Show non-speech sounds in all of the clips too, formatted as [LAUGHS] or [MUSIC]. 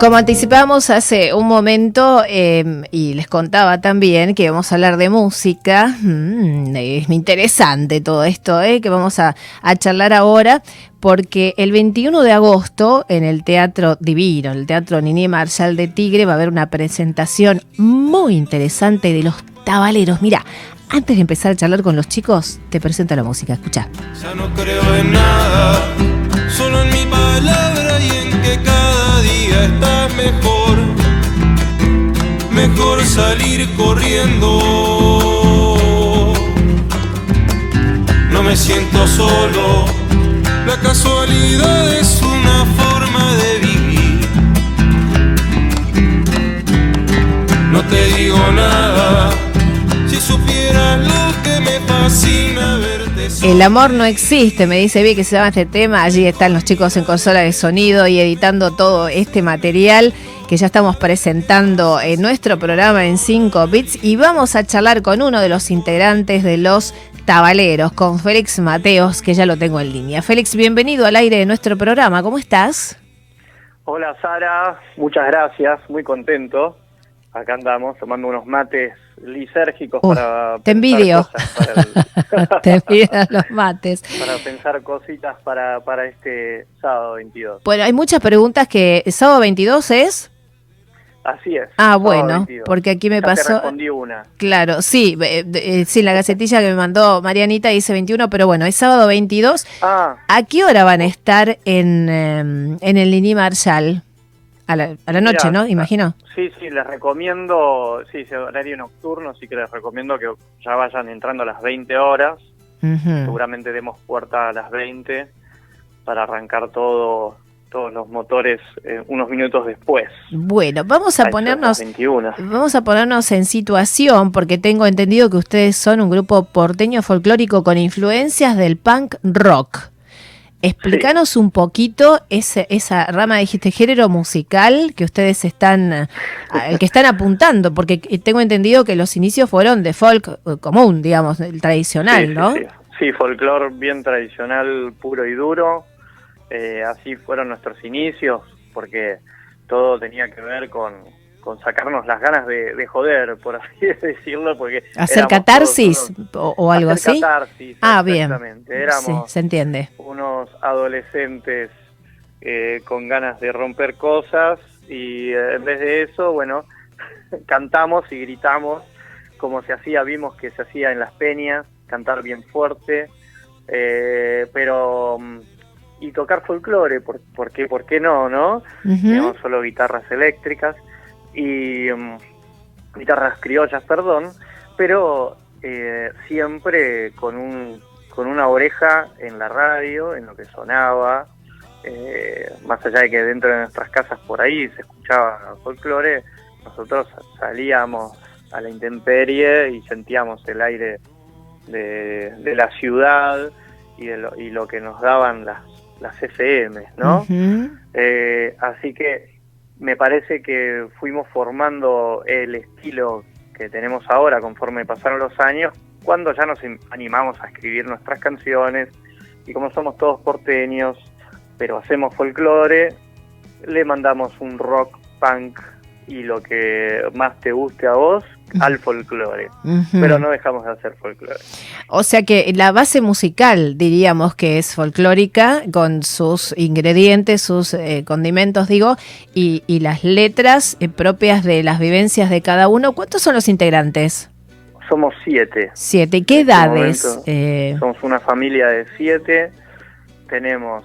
Como anticipamos hace un momento em, y les contaba también que vamos a hablar de música, mm, es interesante todo esto eh, que vamos a, charlar ahora, porque el 21 de agosto en el Teatro Divino, el Teatro Nini Marshall de Tigre, va a haber una presentación muy interesante de los tabaleros. Mira, antes de empezar a charlar con los chicos, te presento la música, escucha. Ya no creo en nada, solo en mi palabra y en que está mejor. Mejor salir corriendo. No me siento solo, la casualidad es una forma de vivir. No te digo nada supiera lo que me fascina verte. El amor no existe, me dice Vi que se llama este tema. Allí están los chicos en consola de sonido y editando todo este material que ya estamos presentando en nuestro programa en 5 bits y vamos a charlar con uno de los integrantes de los Tabaleros, con Félix Mateos, que ya lo tengo en línea. Félix, bienvenido al aire de nuestro programa, ¿cómo estás? Hola Sara, muchas gracias, muy contento. Acá andamos tomando unos mates lisérgicos para... Te envidio. [LAUGHS] te envidio los mates. Para pensar cositas para, para este sábado 22. Bueno, hay muchas preguntas que... ¿Sábado 22 es? Así es. Ah, bueno, porque aquí me pasó... Te respondí una. Claro, sí, eh, eh, sí, la gacetilla que me mandó Marianita dice 21, pero bueno, es sábado 22. Ah. ¿A qué hora van a estar en, em, en el Lini Marshall? A la, a la noche, ¿no? Imagino. Sí, sí, les recomiendo, sí, ese horario nocturno, sí que les recomiendo que ya vayan entrando a las 20 horas. Seguramente demos puerta a las 20 para arrancar todo todos los motores eh, unos minutos después. Bueno, vamos a, ponernos vamos a ponernos en situación porque tengo entendido que ustedes son un grupo porteño folclórico con influencias del punk rock. Explícanos un poquito ese, esa rama, dijiste, género musical que ustedes están, el que están apuntando, porque tengo entendido que los inicios fueron de folk eh, común, digamos, el tradicional, ¿no? Sí, sí. folclore bien tradicional, puro y duro. Eh, así fueron nuestros inicios, porque todo tenía que ver con, con sacarnos las ganas de, joder, por así [LAUGHS] decirlo, porque... ¿Hacer catarsis o, algo así? Catarsis, ah, bien. Éramos se entiende. unos adolescentes eh, con ganas de romper cosas y eh, en vez de eso, bueno, [LAUGHS] cantamos y gritamos como se hacía, vimos que se hacía en las peñas, cantar bien fuerte, eh, pero mm, y tocar folclore, ¿por, qué, ¿por qué no, no? Tenemos solo guitarras eléctricas y um, guitarras criollas, perdón, pero eh, siempre con, un, con una oreja en la radio, en lo que sonaba, eh, más allá de que dentro de nuestras casas por ahí se escuchaba folclore, nosotros salíamos a la intemperie y sentíamos el aire de, la ciudad y, lo, y lo que nos daban las, las FM, ¿no? Eh, así que me parece que fuimos formando el estilo que tenemos ahora conforme pasaron los años, cuando ya nos animamos a escribir nuestras canciones y como somos todos porteños, pero hacemos folclore, le mandamos un rock punk y lo que más te guste a vos al folclore, pero no dejamos de hacer folclore. O sea que la base musical diríamos que es folclórica con sus ingredientes, sus eh, condimentos, digo, y, las letras eh, propias de las vivencias de cada uno. ¿Cuántos son los integrantes? Somos siete. Siete. ¿Qué este edades? Eh, somos una familia de siete. Tenemos,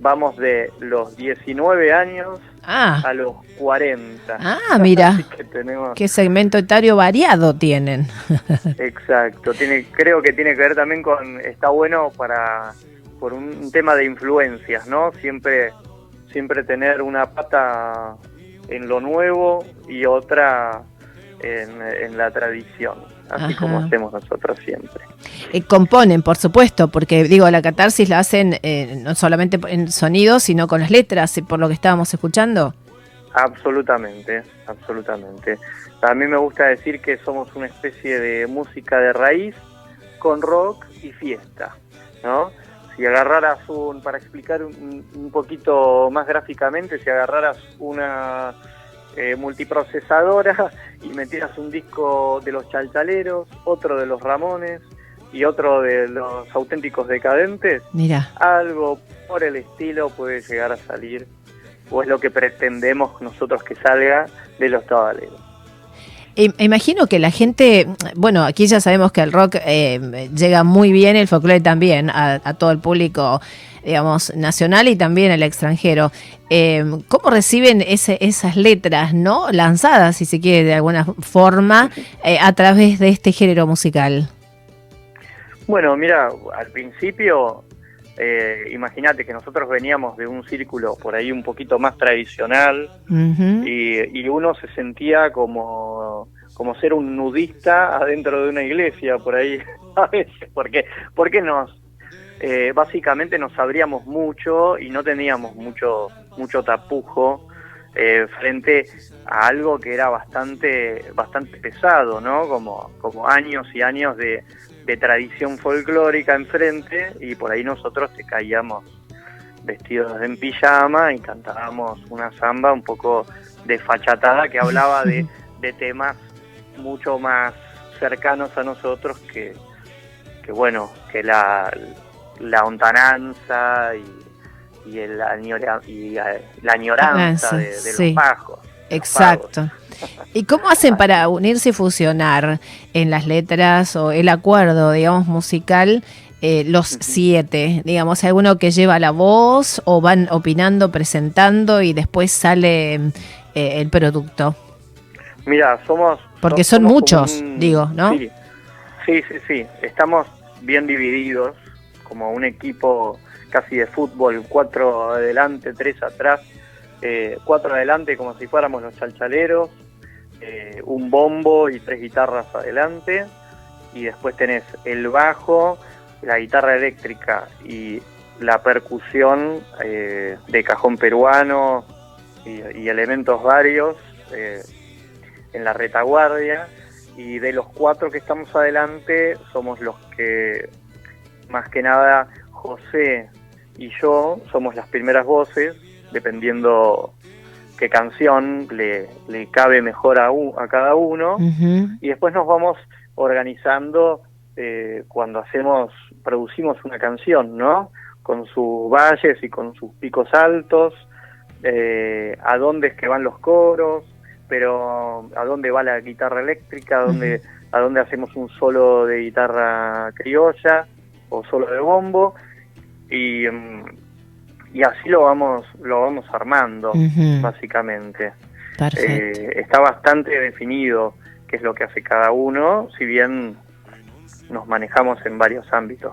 vamos de los 19 años ah. a los 40. Ah, mira. [LAUGHS] Qué segmento etario variado tienen. [LAUGHS] Exacto. Tiene, creo que tiene que ver también con, está bueno para, por un tema de influencias, ¿no? Siempre, siempre tener una pata en lo nuevo y otra en, la tradición, así como hacemos nosotros siempre. Eh, componen, por supuesto, porque digo, la catarsis la hacen eh, no solamente en sonido, sino con las letras, por lo que estábamos escuchando. Absolutamente, absolutamente. A mí me gusta decir que somos una especie de música de raíz con rock y fiesta, ¿no? si agarraras un, para explicar un, un poquito más gráficamente, si agarraras una eh, multiprocesadora y metieras un disco de los chalchaleros, otro de los Ramones y otro de los auténticos decadentes, Mira. algo por el estilo puede llegar a salir, o es lo que pretendemos nosotros que salga de los tabaleros. Im- Imagino que la gente, bueno, aquí ya sabemos que el rock eh, llega muy bien, el folclore también, a, a todo el público, digamos, nacional y también al extranjero. Eh, ¿Cómo reciben ese, esas letras, no? Lanzadas, si se quiere, de alguna forma, eh, a través de este género musical. Bueno, mira, al principio, eh, imagínate que nosotros veníamos de un círculo por ahí un poquito más tradicional, y uno se sentía como, como ser un nudista adentro de una iglesia por ahí [LAUGHS] a veces porque porque nos eh, básicamente nos abríamos mucho y no teníamos mucho mucho tapujo eh, frente a algo que era bastante bastante pesado no como como años y años de, de tradición folclórica enfrente y por ahí nosotros te caíamos vestidos en pijama y cantábamos una samba un poco desfachatada que hablaba de, [LAUGHS] de temas mucho más cercanos a nosotros que, que bueno, que la, la hontananza y, y, el y, eh, la añoranza de, de Sí. los bajos. Exacto. ¿Y cómo hacen para unirse y fusionar en las letras o el acuerdo, digamos, musical, eh, los siete? Digamos, ¿hay alguno que lleva la voz o van opinando, presentando y después sale eh, el producto? Mira, somos... Porque so- son somos muchos, un- digo, ¿no? Sí, sí, sí, sí. Estamos bien divididos, como un equipo casi de fútbol, cuatro adelante, tres atrás, eh, cuatro adelante como si fuéramos los chalchaleros, eh, un bombo y tres guitarras adelante, y después tenés el bajo, la guitarra eléctrica y la percusión eh, de cajón peruano y, y elementos varios eh, en la retaguardia y de los cuatro que estamos adelante somos los que más que nada José y yo somos las primeras voces dependiendo qué canción le, le cabe mejor a, u- a cada uno y después nos vamos organizando eh, cuando hacemos, producimos una canción, ¿no? Con sus valles y con sus picos altos, eh, a dónde es que van los coros, pero a dónde va la guitarra eléctrica, a dónde, a dónde hacemos un solo de guitarra criolla o solo de bombo y, mm, y así lo vamos, lo vamos armando, básicamente. Eh, está bastante definido qué es lo que hace cada uno, si bien nos manejamos en varios ámbitos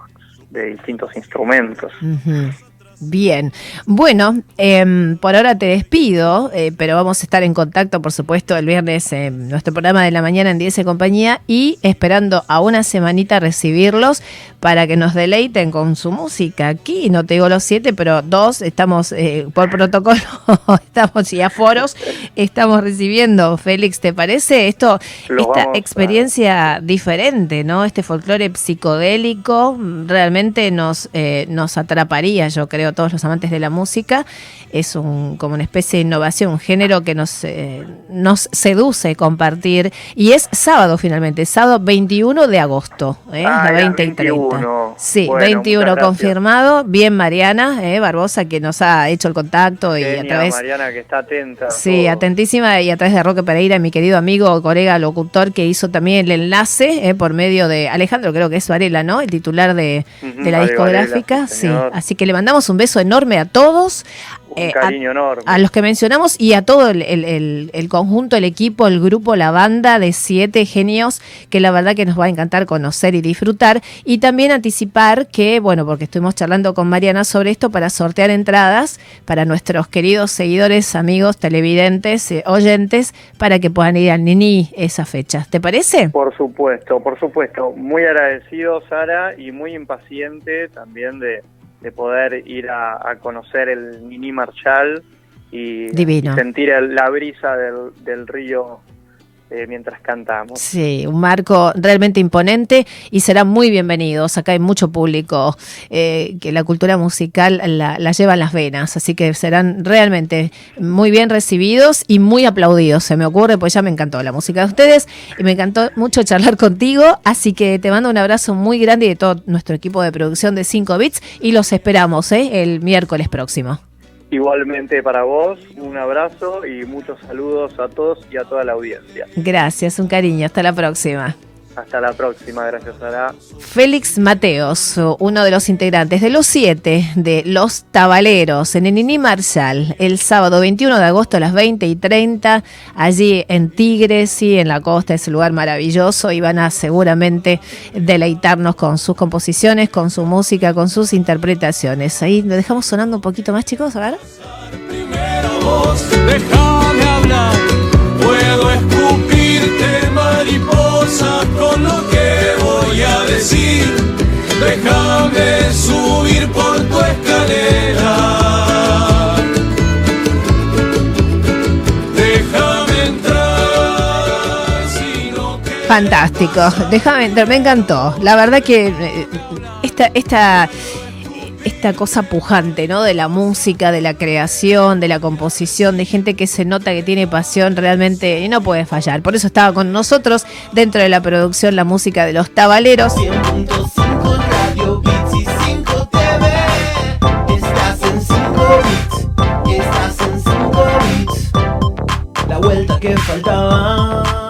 de distintos instrumentos. Ujú. Bien, bueno, em, por ahora te despido, eh, pero vamos a estar en contacto, por supuesto, el viernes en nuestro programa de la mañana en 10 compañía y esperando a una semanita recibirlos para que nos deleiten con su música. Aquí no te digo los siete, pero dos estamos eh, por protocolo, [LAUGHS] estamos y aforos, estamos recibiendo. Félix, ¿te parece esto? Lo esta a- experiencia diferente, ¿no? Este folclore psicodélico mm, realmente nos, eh, nos atraparía, yo creo, todos los amantes de la música. Es un, como una especie de innovación, un género que nos, eh, nos seduce compartir. Y es sábado finalmente, sábado 21 de agosto, ¿eh? Ah, la era 20 y 30. 21. Sí, Bueno, 21 muchas gracias. confirmado. Bien, Mariana eh, Barbosa, que nos ha hecho el contacto y a través... Mariana, que está atenta. Sí, todo. atentísima y a través de Roque Pereira, mi querido amigo, colega, locutor, que hizo también el enlace eh, por medio de Alejandro, creo que es Varela, ¿no? El titular de, la discográfica. Varela, sí, sí, señor. así que le mandamos un beso enorme a todos. Un eh, a- cariño enorme. a los que mencionamos y a todo el, el- el- el conjunto, el equipo, el grupo, la banda de siete genios que la verdad que nos va a encantar conocer y disfrutar. Y también anticipar que, bueno, porque estuvimos charlando con Mariana sobre esto para sortear entradas para nuestros queridos seguidores, amigos, televidentes, eh, oyentes, para que puedan ir al Nini esa fecha. ¿Te parece? Por supuesto, por supuesto. Muy agradecido, Sara, y muy impaciente también de, de poder ir a, a conocer el Nini Marshall y, y sentir el- la brisa del, del río eh, mientras cantamos. Sí, un marco realmente imponente y serán muy bienvenidos. Acá hay mucho público eh, que la cultura musical la, la, lleva en las venas, así que serán realmente muy bien recibidos y muy aplaudidos. Se me ocurre, pues ya me encantó la música de ustedes y me encantó mucho charlar contigo, así que te mando un abrazo muy grande de todo nuestro equipo de producción de 5 Bits y los esperamos ¿eh? el miércoles próximo. Igualmente para vos, un abrazo y muchos saludos a todos y a toda la audiencia. Gracias, un cariño, hasta la próxima. Hasta la próxima, gracias Sara. Félix Mateos, uno de los integrantes de los siete de Los Tabaleros en Enini Marshall, el sábado 21 de agosto a las 20 y 30, allí en Tigres y en la costa, ese lugar maravilloso, y van a seguramente deleitarnos con sus composiciones, con su música, con sus interpretaciones. Ahí lo dejamos sonando un poquito más, chicos, a ver. Primero vos, déjame hablar, puedo escupirte Fantástico. Déjame entrar, me encantó. La verdad que eh, esta, esta, esta cosa pujante, ¿no? De la música, de la creación, de la composición, de gente que se nota que tiene pasión realmente y no puede fallar. Por eso estaba con nosotros dentro de la producción la música de los tabaleros. La vuelta que faltaba.